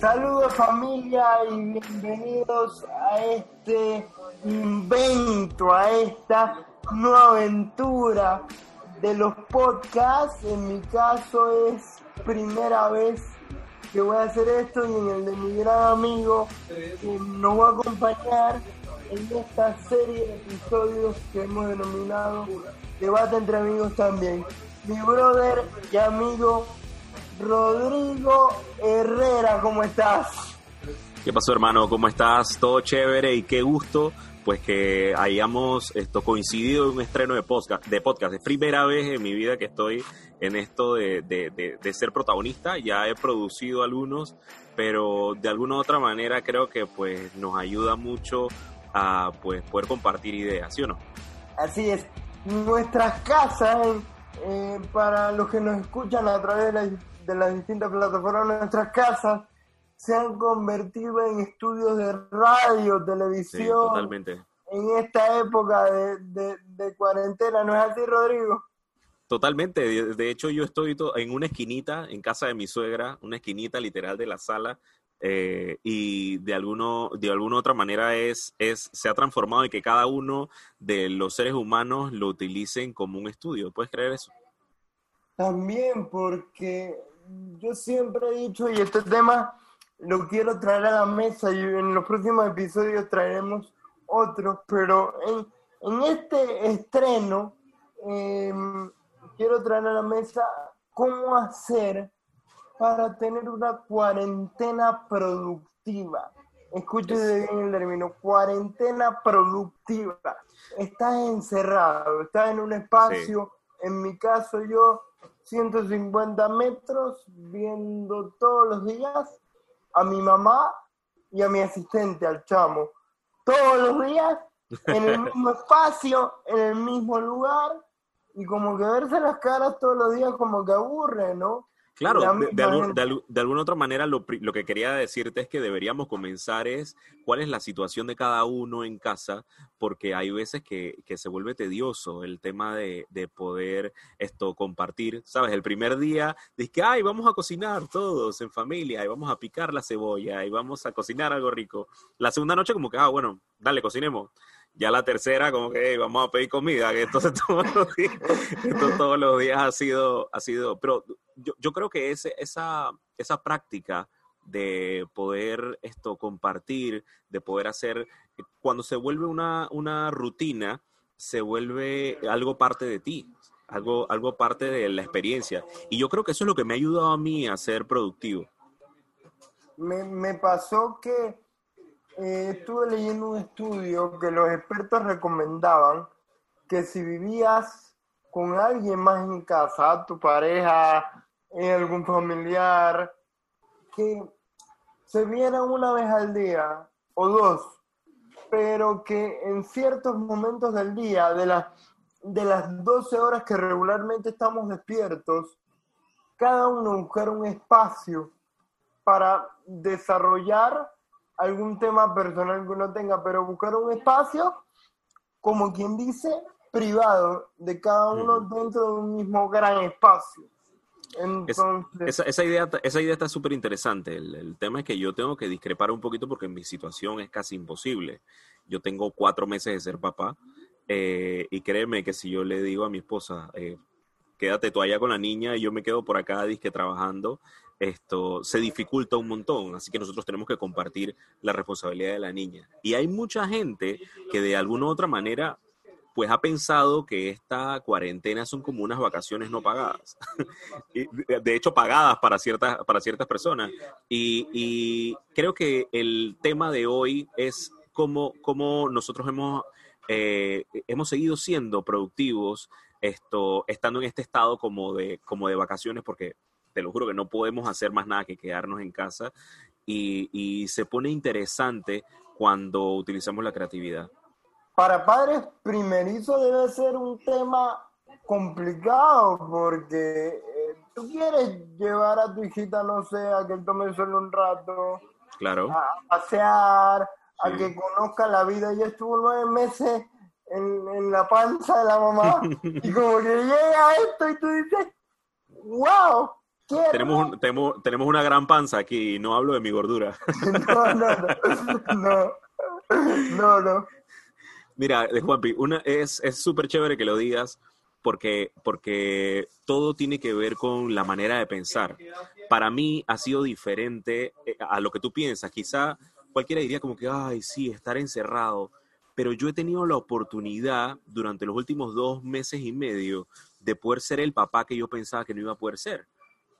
Saludos familia y bienvenidos a este invento, a esta nueva aventura de los podcasts. En mi caso es primera vez que voy a hacer esto y en el de mi gran amigo que nos va a acompañar en esta serie de episodios que hemos denominado Debate entre amigos también. Mi brother y amigo Rodrigo Herrera, ¿cómo estás? ¿Qué pasó, hermano? ¿Cómo estás? Todo chévere y qué gusto, pues que hayamos esto coincidido en un estreno de podcast. De podcast, es primera vez en mi vida que estoy en esto de, de, ser protagonista. Ya he producido algunos, pero de alguna u otra manera creo que pues nos ayuda mucho a pues poder compartir ideas, ¿sí o no? Así es. Nuestras casas, eh, para los que nos escuchan a través de la de las distintas plataformas de nuestras casas se han convertido en estudios de radio, televisión. totalmente. En esta época de, de, cuarentena, ¿no es así, Rodrigo? Totalmente. De hecho, yo estoy en una esquinita, en casa de mi suegra, una esquinita literal de la sala, eh, y de alguno de alguna otra manera es, es se ha transformado en que cada uno de los seres humanos lo utilicen como un estudio. ¿Puedes creer eso? También porque yo siempre he dicho, y este tema lo quiero traer a la mesa y en los próximos episodios traeremos otros, pero en, en este estreno em, quiero traer a la mesa cómo hacer para tener una cuarentena productiva. Escúchese bien el término, cuarentena productiva. Estás encerrado, estás en un espacio, en mi caso yo 150 metros viendo todos los días a mi mamá y a mi asistente, al chamo. Todos los días, en el mismo espacio, en el mismo lugar, y como que verse las caras todos los días como que aburre, ¿no? Claro, de, alguna otra manera lo, que quería decirte es que deberíamos comenzar es cuál es la situación de cada uno en casa, porque hay veces que, se vuelve tedioso el tema de, poder esto compartir, ¿sabes? El primer día dices que, ay, vamos a cocinar todos en familia y vamos a picar la cebolla y vamos a cocinar algo rico. La segunda noche como que, ah, bueno, dale, cocinemos ya la tercera como que vamos a pedir comida, que entonces todos los días, todos los días ha sido, ha sido, pero yo, creo que ese, esa, esa práctica de poder esto compartir, de poder hacer, cuando se vuelve una, una rutina, se vuelve algo parte de ti, algo, algo parte de la experiencia. Y yo creo que eso es lo que me ha ayudado a mí a ser productivo. Me, me pasó que eh, estuve leyendo un estudio que los expertos recomendaban que si vivías con alguien más en casa, tu pareja, algún familiar, que se vieran una vez al día o dos, pero que en ciertos momentos del día, de las, de las 12 horas que regularmente estamos despiertos, cada uno buscar un espacio para desarrollar algún tema personal que uno tenga, pero buscar un espacio, como quien dice, privado de cada uno dentro de un mismo gran espacio. Entonces... esa, idea, esa idea está súper interesante. El, tema es que yo tengo que discrepar un poquito porque mi situación es casi imposible. Yo tengo cuatro meses de ser papá eh, y créeme que si yo le digo a mi esposa, eh, quédate tú allá con la niña y yo me quedo por acá disque trabajando, esto se dificulta un montón, así que nosotros tenemos que compartir la responsabilidad de la niña. Y hay mucha gente que de alguna u otra manera pues ha pensado que esta cuarentena son como unas vacaciones no pagadas, de hecho pagadas para ciertas, para ciertas personas. Y, creo que el tema de hoy es cómo, cómo nosotros hemos, eh, hemos seguido siendo productivos esto, estando en este estado como de, como de vacaciones, porque te lo juro que no podemos hacer más nada que quedarnos en casa y, se pone interesante cuando utilizamos la creatividad. Para padres primerizo debe ser un tema complicado porque eh, tú quieres llevar a tu hijita, no sé, a que tome solo un rato, claro. a pasear, a que conozca la vida. Ella estuvo nueve meses en, en, la panza de la mamá y como que llega esto y tú dices, wow, tenemos, tenemos, tenemos una gran panza aquí, no hablo de mi gordura. no, no, no, no, no, Mira, Juanpi, una, es súper chévere que lo digas porque, porque todo tiene que ver con la manera de pensar. Para mí ha sido diferente eh, a lo que tú piensas. Quizá cualquiera diría como que, ay, sí, estar encerrado. Pero yo he tenido la oportunidad durante los últimos dos meses y medio de poder ser el papá que yo pensaba que no iba a poder ser.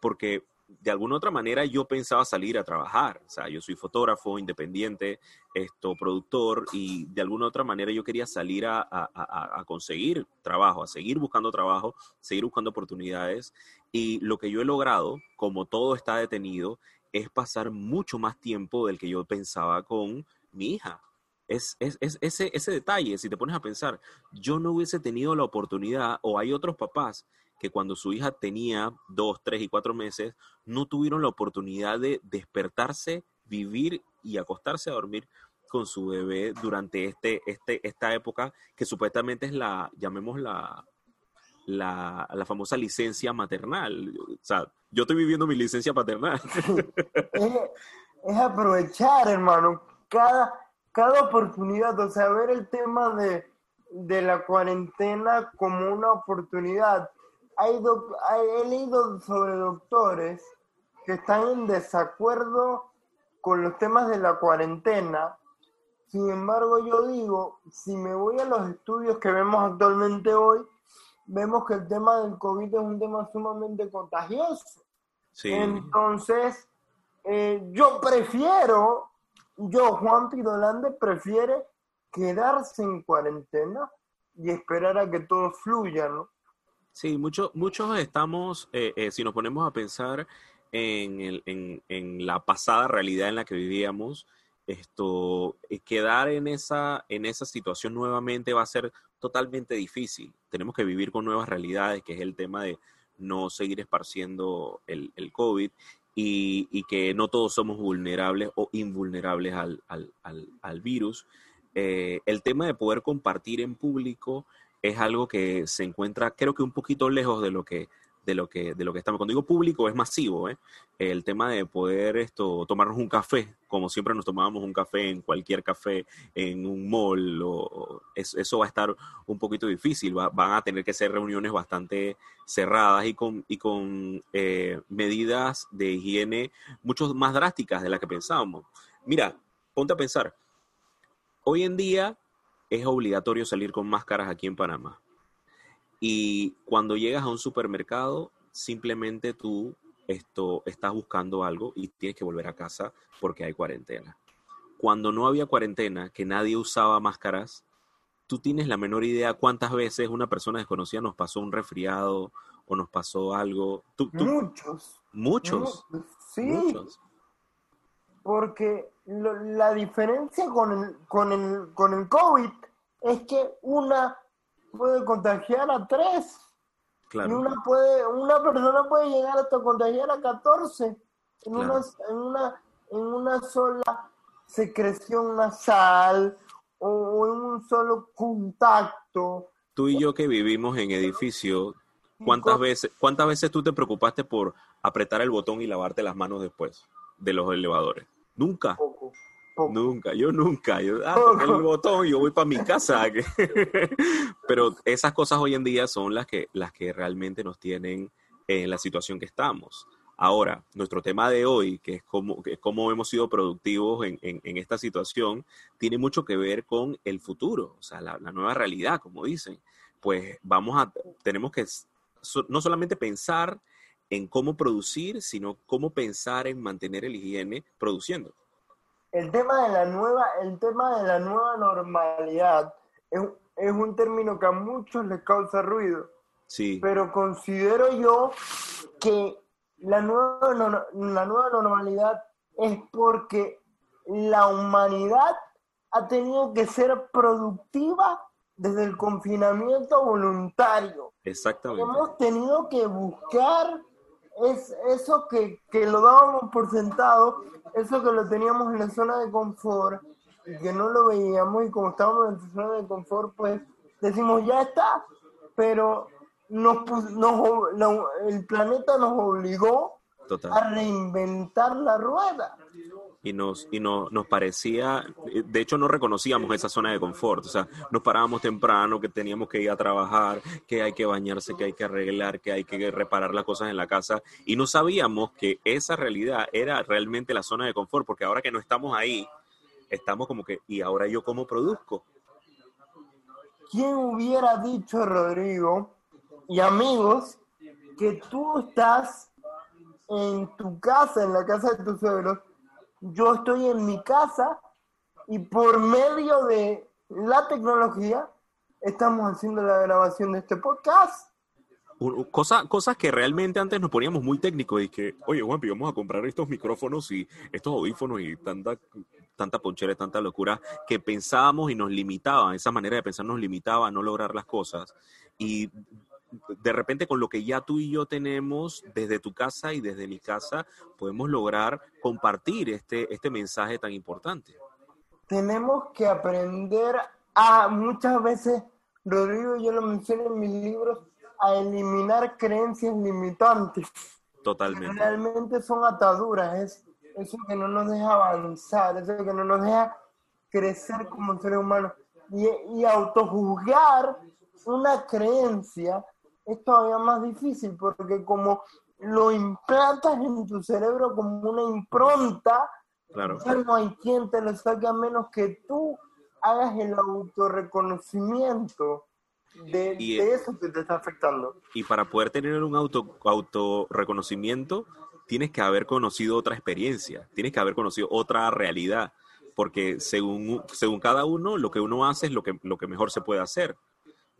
Porque de alguna otra manera yo pensaba salir a trabajar. O sea, yo soy fotógrafo, independiente, esto, productor, y de alguna otra manera yo quería salir a, conseguir trabajo, a seguir buscando trabajo, seguir buscando oportunidades. Y lo que yo he logrado, como todo está detenido, es pasar mucho más tiempo del que yo pensaba con mi hija. Es, es, es, ese, ese detalle, si te pones a pensar, yo no hubiese tenido la oportunidad, o hay otros papás que cuando su hija tenía dos, tres y cuatro meses, no tuvieron la oportunidad de despertarse, vivir y acostarse a dormir con su bebé durante este, este, esta época que supuestamente es la, llamemos la, la, famosa licencia maternal. O sea, yo estoy viviendo mi licencia paternal. es, aprovechar, hermano, cada, oportunidad, o sea, ver el tema de la cuarentena como una oportunidad hay, he leído sobre doctores que están en desacuerdo con los temas de la cuarentena. Sin embargo, yo digo, si me voy a los estudios que vemos actualmente hoy, vemos que el tema del COVID es un tema sumamente contagioso. Entonces, eh, yo prefiero, yo, Juan Pidolande, prefiere quedarse en cuarentena y esperar a que todo fluya, ¿no? Sí, muchos muchos estamos, eh, eh, si nos ponemos a pensar en, en, en, la pasada realidad en la que vivíamos, esto, eh, quedar en esa, en esa situación nuevamente va a ser totalmente difícil. Tenemos que vivir con nuevas realidades, que es el tema de no seguir esparciendo el, el COVID y, y, que no todos somos vulnerables o invulnerables al, al, al, al virus. el tema de poder compartir en público es algo que se encuentra, creo que un poquito lejos de lo que de lo que de lo que estamos. Cuando digo público es masivo, ¿eh? El tema de poder esto tomarnos un café, como siempre nos tomábamos un café en cualquier café, en un mall, o, eso va a estar un poquito difícil. van a tener que ser reuniones bastante cerradas y con y con eh, medidas de higiene mucho más drásticas de las que pensábamos. Mira, ponte a pensar. Hoy en día es obligatorio salir con máscaras aquí en Panamá. Y cuando llegas a un supermercado, simplemente tú esto, estás buscando algo y tienes que volver a casa porque hay cuarentena. Cuando no había cuarentena, que nadie usaba máscaras, tú tienes la menor idea cuántas veces una persona desconocida nos pasó un resfriado o nos pasó algo. muchos. Muchos. Sí. Muchos. Porque la diferencia con el, con, el, con el COVID es que una puede contagiar a tres. Claro. Y una, puede, una persona puede llegar hasta contagiar a 14 en, una, en, una, en una sola secreción nasal o en un solo contacto. Tú y yo que vivimos en edificio, ¿cuántas veces, ¿cuántas veces tú te preocupaste por apretar el botón y lavarte las manos después de los elevadores? Nunca. Nunca, yo nunca. Yo ah, el botón y yo voy para mi casa. Pero esas cosas hoy en día son las que, las que realmente nos tienen en la situación que estamos. Ahora, nuestro tema de hoy, que es cómo, que cómo hemos sido productivos en, en, esta situación, tiene mucho que ver con el futuro, o sea, la, la nueva realidad, como dicen. Pues vamos a, tenemos que no solamente pensar en cómo producir, sino cómo pensar en mantener el higiene produciendo. El tema de la nueva, el tema de la nueva normalidad es, es un término que a muchos les causa ruido. Sí. Pero considero yo que la nueva, la nueva normalidad es porque la humanidad ha tenido que ser productiva desde el confinamiento voluntario. Exactamente. Hemos tenido que buscar es eso que, que, lo dábamos por sentado, eso que lo teníamos en la zona de confort y que no lo veíamos y como estábamos en la zona de confort, pues decimos ya está, pero nos, nos, el planeta nos obligó a reinventar la rueda. Y, nos, y no, nos parecía, de hecho no reconocíamos esa zona de confort, o sea, nos parábamos temprano, que teníamos que ir a trabajar, que hay que bañarse, que hay que arreglar, que hay que reparar las cosas en la casa, y no sabíamos que esa realidad era realmente la zona de confort, porque ahora que no estamos ahí, estamos como que, ¿y ahora yo cómo produzco? ¿Quién hubiera dicho, Rodrigo, y amigos, que tú estás en tu casa, en la casa de tus suegros, yo estoy en mi casa y por medio de la tecnología estamos haciendo la grabación de este podcast. Cosa, cosas que realmente antes nos poníamos muy técnicos y que, oye Juanpi, vamos a comprar estos micrófonos y estos audífonos y tanta, tanta ponchera, tanta locura que pensábamos y nos limitaba, esa manera de pensar nos limitaba a no lograr las cosas. Y de repente con lo que ya tú y yo tenemos desde tu casa y desde mi casa, podemos lograr compartir este, este mensaje tan importante. Tenemos que aprender a muchas veces, Rodrigo, yo lo menciono en mis libros, a eliminar creencias limitantes. Totalmente. Realmente son ataduras, es eso que no nos deja avanzar, eso que no nos deja crecer como seres humanos. Y, y autojuzgar una creencia es todavía más difícil porque como lo implantas en tu cerebro como una impronta, claro. ya no hay quien te lo saque a menos que tú hagas el autorreconocimiento de, de eso que te está afectando. Y para poder tener un auto autorreconocimiento, tienes que haber conocido otra experiencia, tienes que haber conocido otra realidad, porque según, según cada uno, lo que uno hace es lo que, lo que mejor se puede hacer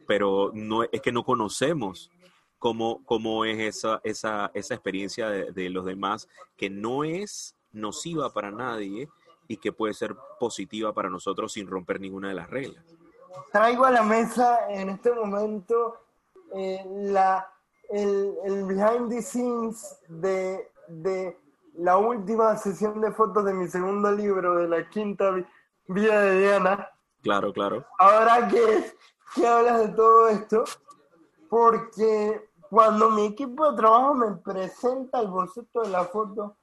pero no es que no conocemos cómo, cómo es esa, esa, esa experiencia de, los demás, que no es nociva para nadie y que puede ser positiva para nosotros sin romper ninguna de las reglas. Traigo a la mesa en este momento eh, la, el, el, behind the scenes de, de la última sesión de fotos de mi segundo libro, de la quinta vida de Diana. Claro, claro. Ahora que que hablas de todo esto, porque cuando mi equipo de trabajo me presenta el boceto de la foto,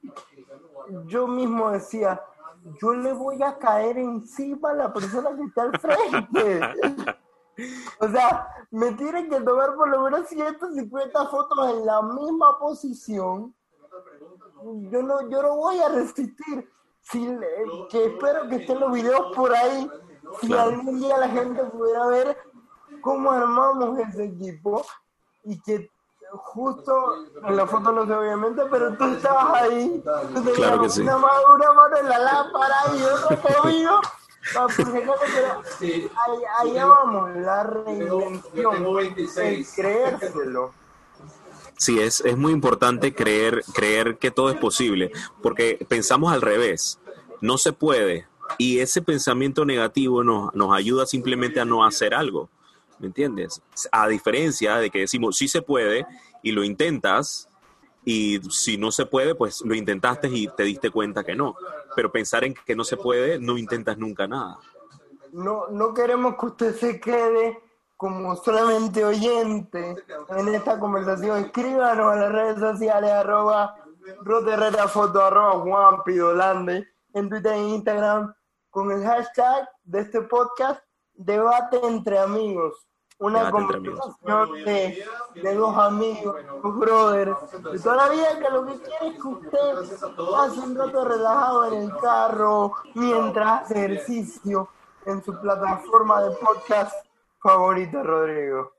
yo mismo decía, yo le voy a caer encima a la persona que está al frente. o sea, me tienen que tomar por lo menos 150 fotos en la misma posición. Yo no, yo no voy a resistir. Si, que espero que estén los videos por ahí. Si algún día la gente pudiera ver cómo armamos ese equipo y que justo en la foto no sé obviamente, pero tú estabas ahí, tú tenías claro que sí. una, mano, una, mano, en la lámpara y otro tobillo, pero ahí, vamos, la reinvención, el creérselo. Sí, es, es muy importante creer, creer que todo es posible, porque pensamos al revés, no se puede, y ese pensamiento negativo nos, nos ayuda simplemente a no hacer algo. ¿Me entiendes? A diferencia de que decimos sí se puede y lo intentas y si no se puede, pues lo intentaste y te diste cuenta que no. Pero pensar en que no se puede, no intentas nunca nada. No, no queremos que usted se quede como solamente oyente en esta conversación. Escríbanos a las redes sociales arroba Foto, arroba Juan en Twitter e Instagram con el hashtag de este podcast debate entre amigos. Una conversación de, de, dos amigos, dos brothers, de toda la vida que lo que quiere es que usted pase un rato relajado en el carro mientras hace ejercicio en su plataforma de podcast favorita, Rodrigo.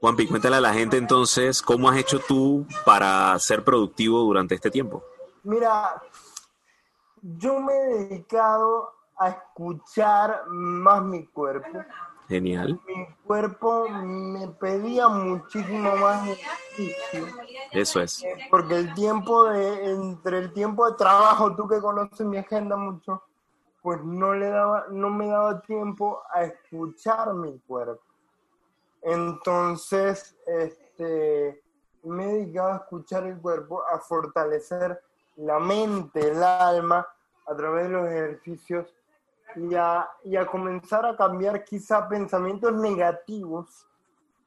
Juanpi, cuéntale a la gente entonces cómo has hecho tú para ser productivo durante este tiempo. Mira, yo me he dedicado a escuchar más mi cuerpo. Genial. Mi cuerpo me pedía muchísimo más ejercicio. Eso es. Porque el tiempo de, entre el tiempo de trabajo, tú que conoces mi agenda mucho, pues no le daba, no me daba tiempo a escuchar mi cuerpo. Entonces, este, me he dedicado a escuchar el cuerpo, a fortalecer la mente, el alma, a través de los ejercicios y a, y a comenzar a cambiar quizá pensamientos negativos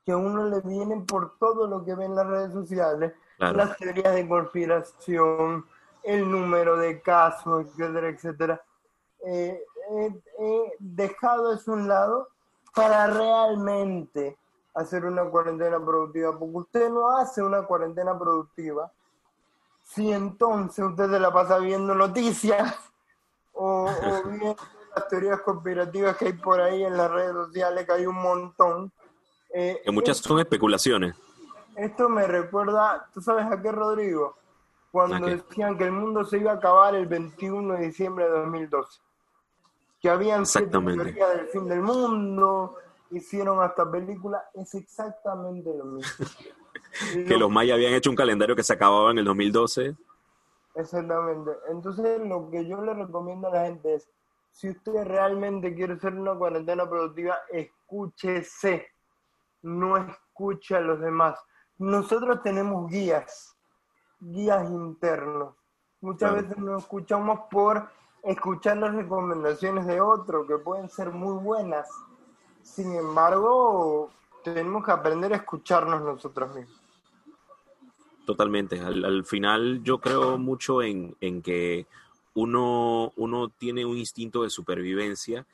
que a uno le vienen por todo lo que ven en las redes sociales, las teorías de conspiración, el número de casos, etcétera, etcétera. Eh, he dejado eso a un lado para realmente hacer una cuarentena productiva, porque usted no hace una cuarentena productiva si entonces usted se la pasa viendo noticias o, viendo las teorías conspirativas que hay por ahí en las redes sociales, que hay un montón. Eh, que muchas son especulaciones. Esto me recuerda, ¿tú sabes a qué, Rodrigo? Cuando decían que el mundo se iba a acabar el 21 de diciembre de 2012. Que habían siete teorías del fin del mundo, hicieron hasta películas, es exactamente lo mismo. que los mayas habían hecho un calendario que se acababa en el 2012. Exactamente. Entonces, lo que yo le recomiendo a la gente es, si usted realmente quiere hacer una cuarentena productiva, escúchese, no escuche a los demás. Nosotros tenemos guías, guías internos. Muchas veces nos escuchamos por escuchar las recomendaciones de otros, que pueden ser muy buenas. Sin embargo, tenemos que aprender a escucharnos nosotros mismos. Totalmente. Al, final yo creo mucho en, que uno, uno, tiene un instinto de supervivencia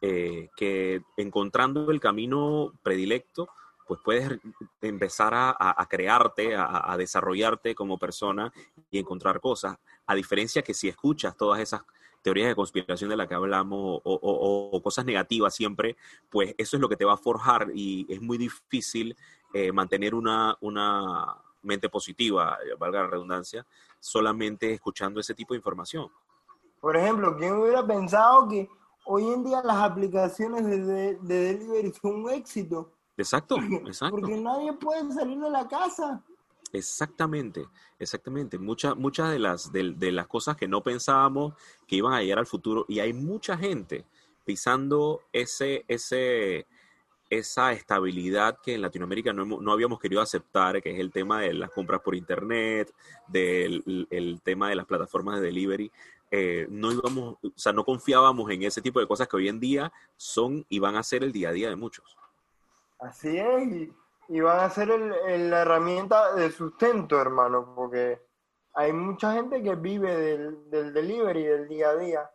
eh, que encontrando el camino predilecto, pues puedes empezar a, crearte, a, desarrollarte como persona y encontrar cosas. A diferencia que si escuchas todas esas teorías de conspiración de las que hablamos o, cosas negativas siempre, pues eso es lo que te va a forjar y es muy difícil eh, mantener una, una mente positiva, valga la redundancia, solamente escuchando ese tipo de información. Por ejemplo, ¿quién hubiera pensado que hoy en día las aplicaciones de, de, delivery son un éxito? Exacto, exacto. Porque nadie puede salir de la casa. Exactamente, exactamente. Muchas muchas de las, de, de, las cosas que no pensábamos que iban a llegar al futuro, y hay mucha gente pisando ese, ese, esa estabilidad que en Latinoamérica no, no, habíamos querido aceptar, que es el tema de las compras por internet, del el tema de las plataformas de delivery. Eh, no íbamos, o sea, no confiábamos en ese tipo de cosas que hoy en día son y van a ser el día a día de muchos. Así es, y, van a ser la herramienta de sustento, hermano, porque hay mucha gente que vive del, del delivery, del día a día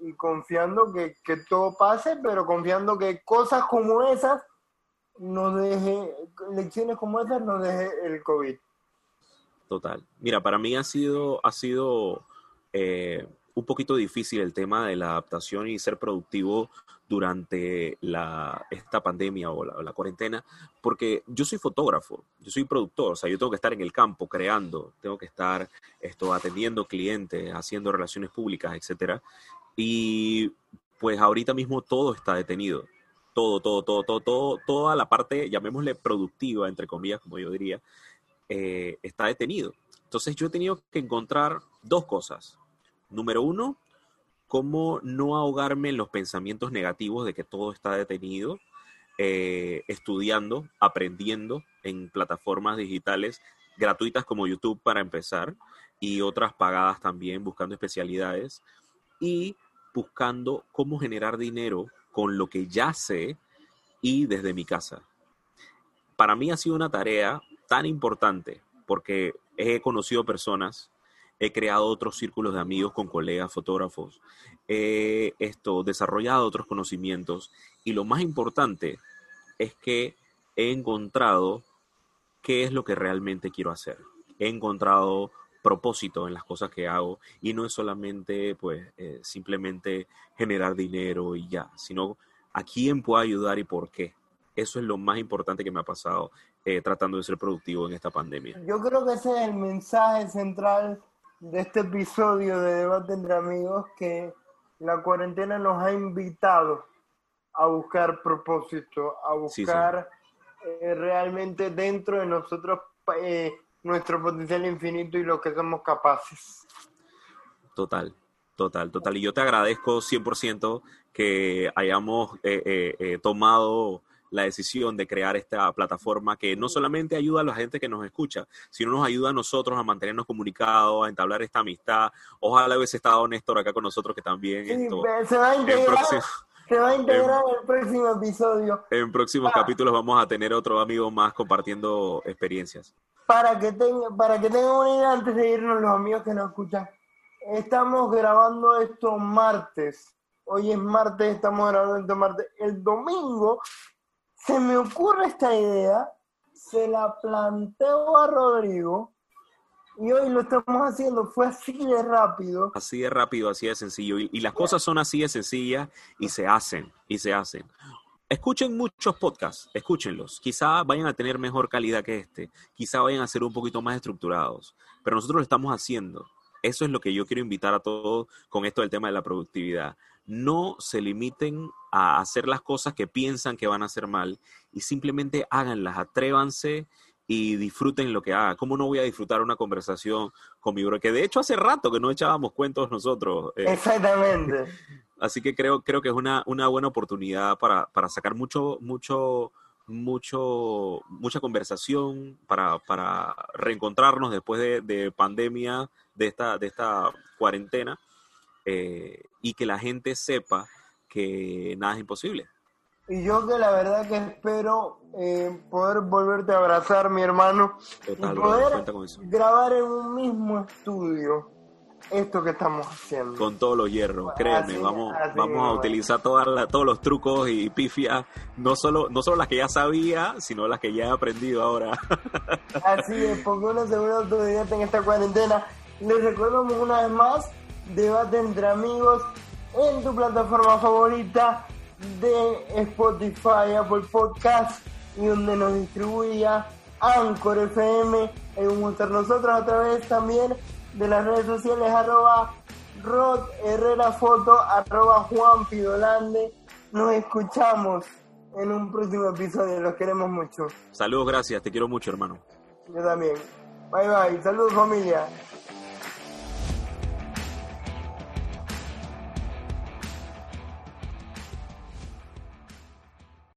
y confiando que, todo pase, pero confiando que cosas como esas nos deje, lecciones como esas nos deje el COVID. Total. Mira, para mí ha sido, ha sido eh, un poquito difícil el tema de la adaptación y ser productivo durante la, esta pandemia o la, la, cuarentena, porque yo soy fotógrafo, yo soy productor, o sea, yo tengo que estar en el campo creando, tengo que estar esto, atendiendo clientes, haciendo relaciones públicas, etcétera. Y pues ahorita mismo todo está detenido. Todo, todo, todo, todo, todo, toda la parte, llamémosle productiva, entre comillas, como yo diría, eh, está detenido. Entonces yo he tenido que encontrar dos cosas. Número uno, cómo no ahogarme en los pensamientos negativos de que todo está detenido, eh, estudiando, aprendiendo en plataformas digitales gratuitas como YouTube para empezar y otras pagadas también, buscando especialidades. Y buscando cómo generar dinero con lo que ya sé y desde mi casa. Para mí ha sido una tarea tan importante porque he conocido personas, he creado otros círculos de amigos con colegas fotógrafos, he desarrollado otros conocimientos y lo más importante es que he encontrado qué es lo que realmente quiero hacer. He encontrado propósito en las cosas que hago y no es solamente pues eh, simplemente generar dinero y ya, sino a quién puedo ayudar y por qué. Eso es lo más importante que me ha pasado eh, tratando de ser productivo en esta pandemia. Yo creo que ese es el mensaje central de este episodio de Debate entre Amigos, que la cuarentena nos ha invitado a buscar propósito, a buscar eh, realmente dentro de nosotros nuestro potencial infinito y lo que somos capaces. Total, total, total. Y yo te agradezco 100% que hayamos eh, eh, eh, tomado la decisión de crear esta plataforma que no solamente ayuda a la gente que nos escucha, sino nos ayuda a nosotros a mantenernos comunicados, a entablar esta amistad. Ojalá hubiese estado Néstor acá con nosotros, que también esto, se va a integrar, Se va a integrar en, el próximo episodio. En próximos ah. capítulos vamos a tener otro amigo más compartiendo experiencias. Para que tenga, para que tengan una idea antes de irnos los amigos que nos escuchan. Estamos grabando esto martes. Hoy es martes, estamos grabando esto martes. El domingo se me ocurre esta idea, se la planteo a Rodrigo y hoy lo estamos haciendo, fue así de rápido. Así de rápido, así de sencillo. Y, las cosas son así de sencillas y se hacen, y se hacen. Escuchen muchos podcasts, escúchenlos. Quizá vayan a tener mejor calidad que este, quizá vayan a ser un poquito más estructurados, pero nosotros lo estamos haciendo. Eso es lo que yo quiero invitar a todos con esto del tema de la productividad. No se limiten a hacer las cosas que piensan que van a hacer mal y simplemente háganlas, atrévanse y disfruten lo que haga. ¿Cómo no voy a disfrutar una conversación con mi bro? Que de hecho hace rato que no echábamos cuentos nosotros. Eh. Exactamente. Así que creo, creo que es una, una buena oportunidad para, para sacar mucho, mucho, mucho, mucha conversación, para, para reencontrarnos después de, de, pandemia, de esta, de esta cuarentena, eh, y que la gente sepa que nada es imposible. Y yo que la verdad que espero eh, poder volverte a abrazar, mi hermano, y poder grabar en un mismo estudio esto que estamos haciendo. Con todos los hierros, créeme, vamos, vamos a utilizar todas todos los trucos y pifias, no solo, no solo las que ya sabía, sino las que ya he aprendido ahora. Así es, porque uno se vuelve en esta cuarentena. Les recuerdo una vez más, debate entre amigos en tu plataforma favorita de Spotify, Apple Podcast y donde nos distribuía Anchor FM. En estar nosotros a través también de las redes sociales arroba Rod Herrera Foto, arroba Juan Pidolande. Nos escuchamos en un próximo episodio. Los queremos mucho. Saludos, gracias. Te quiero mucho, hermano. Yo también. Bye bye. Saludos, familia.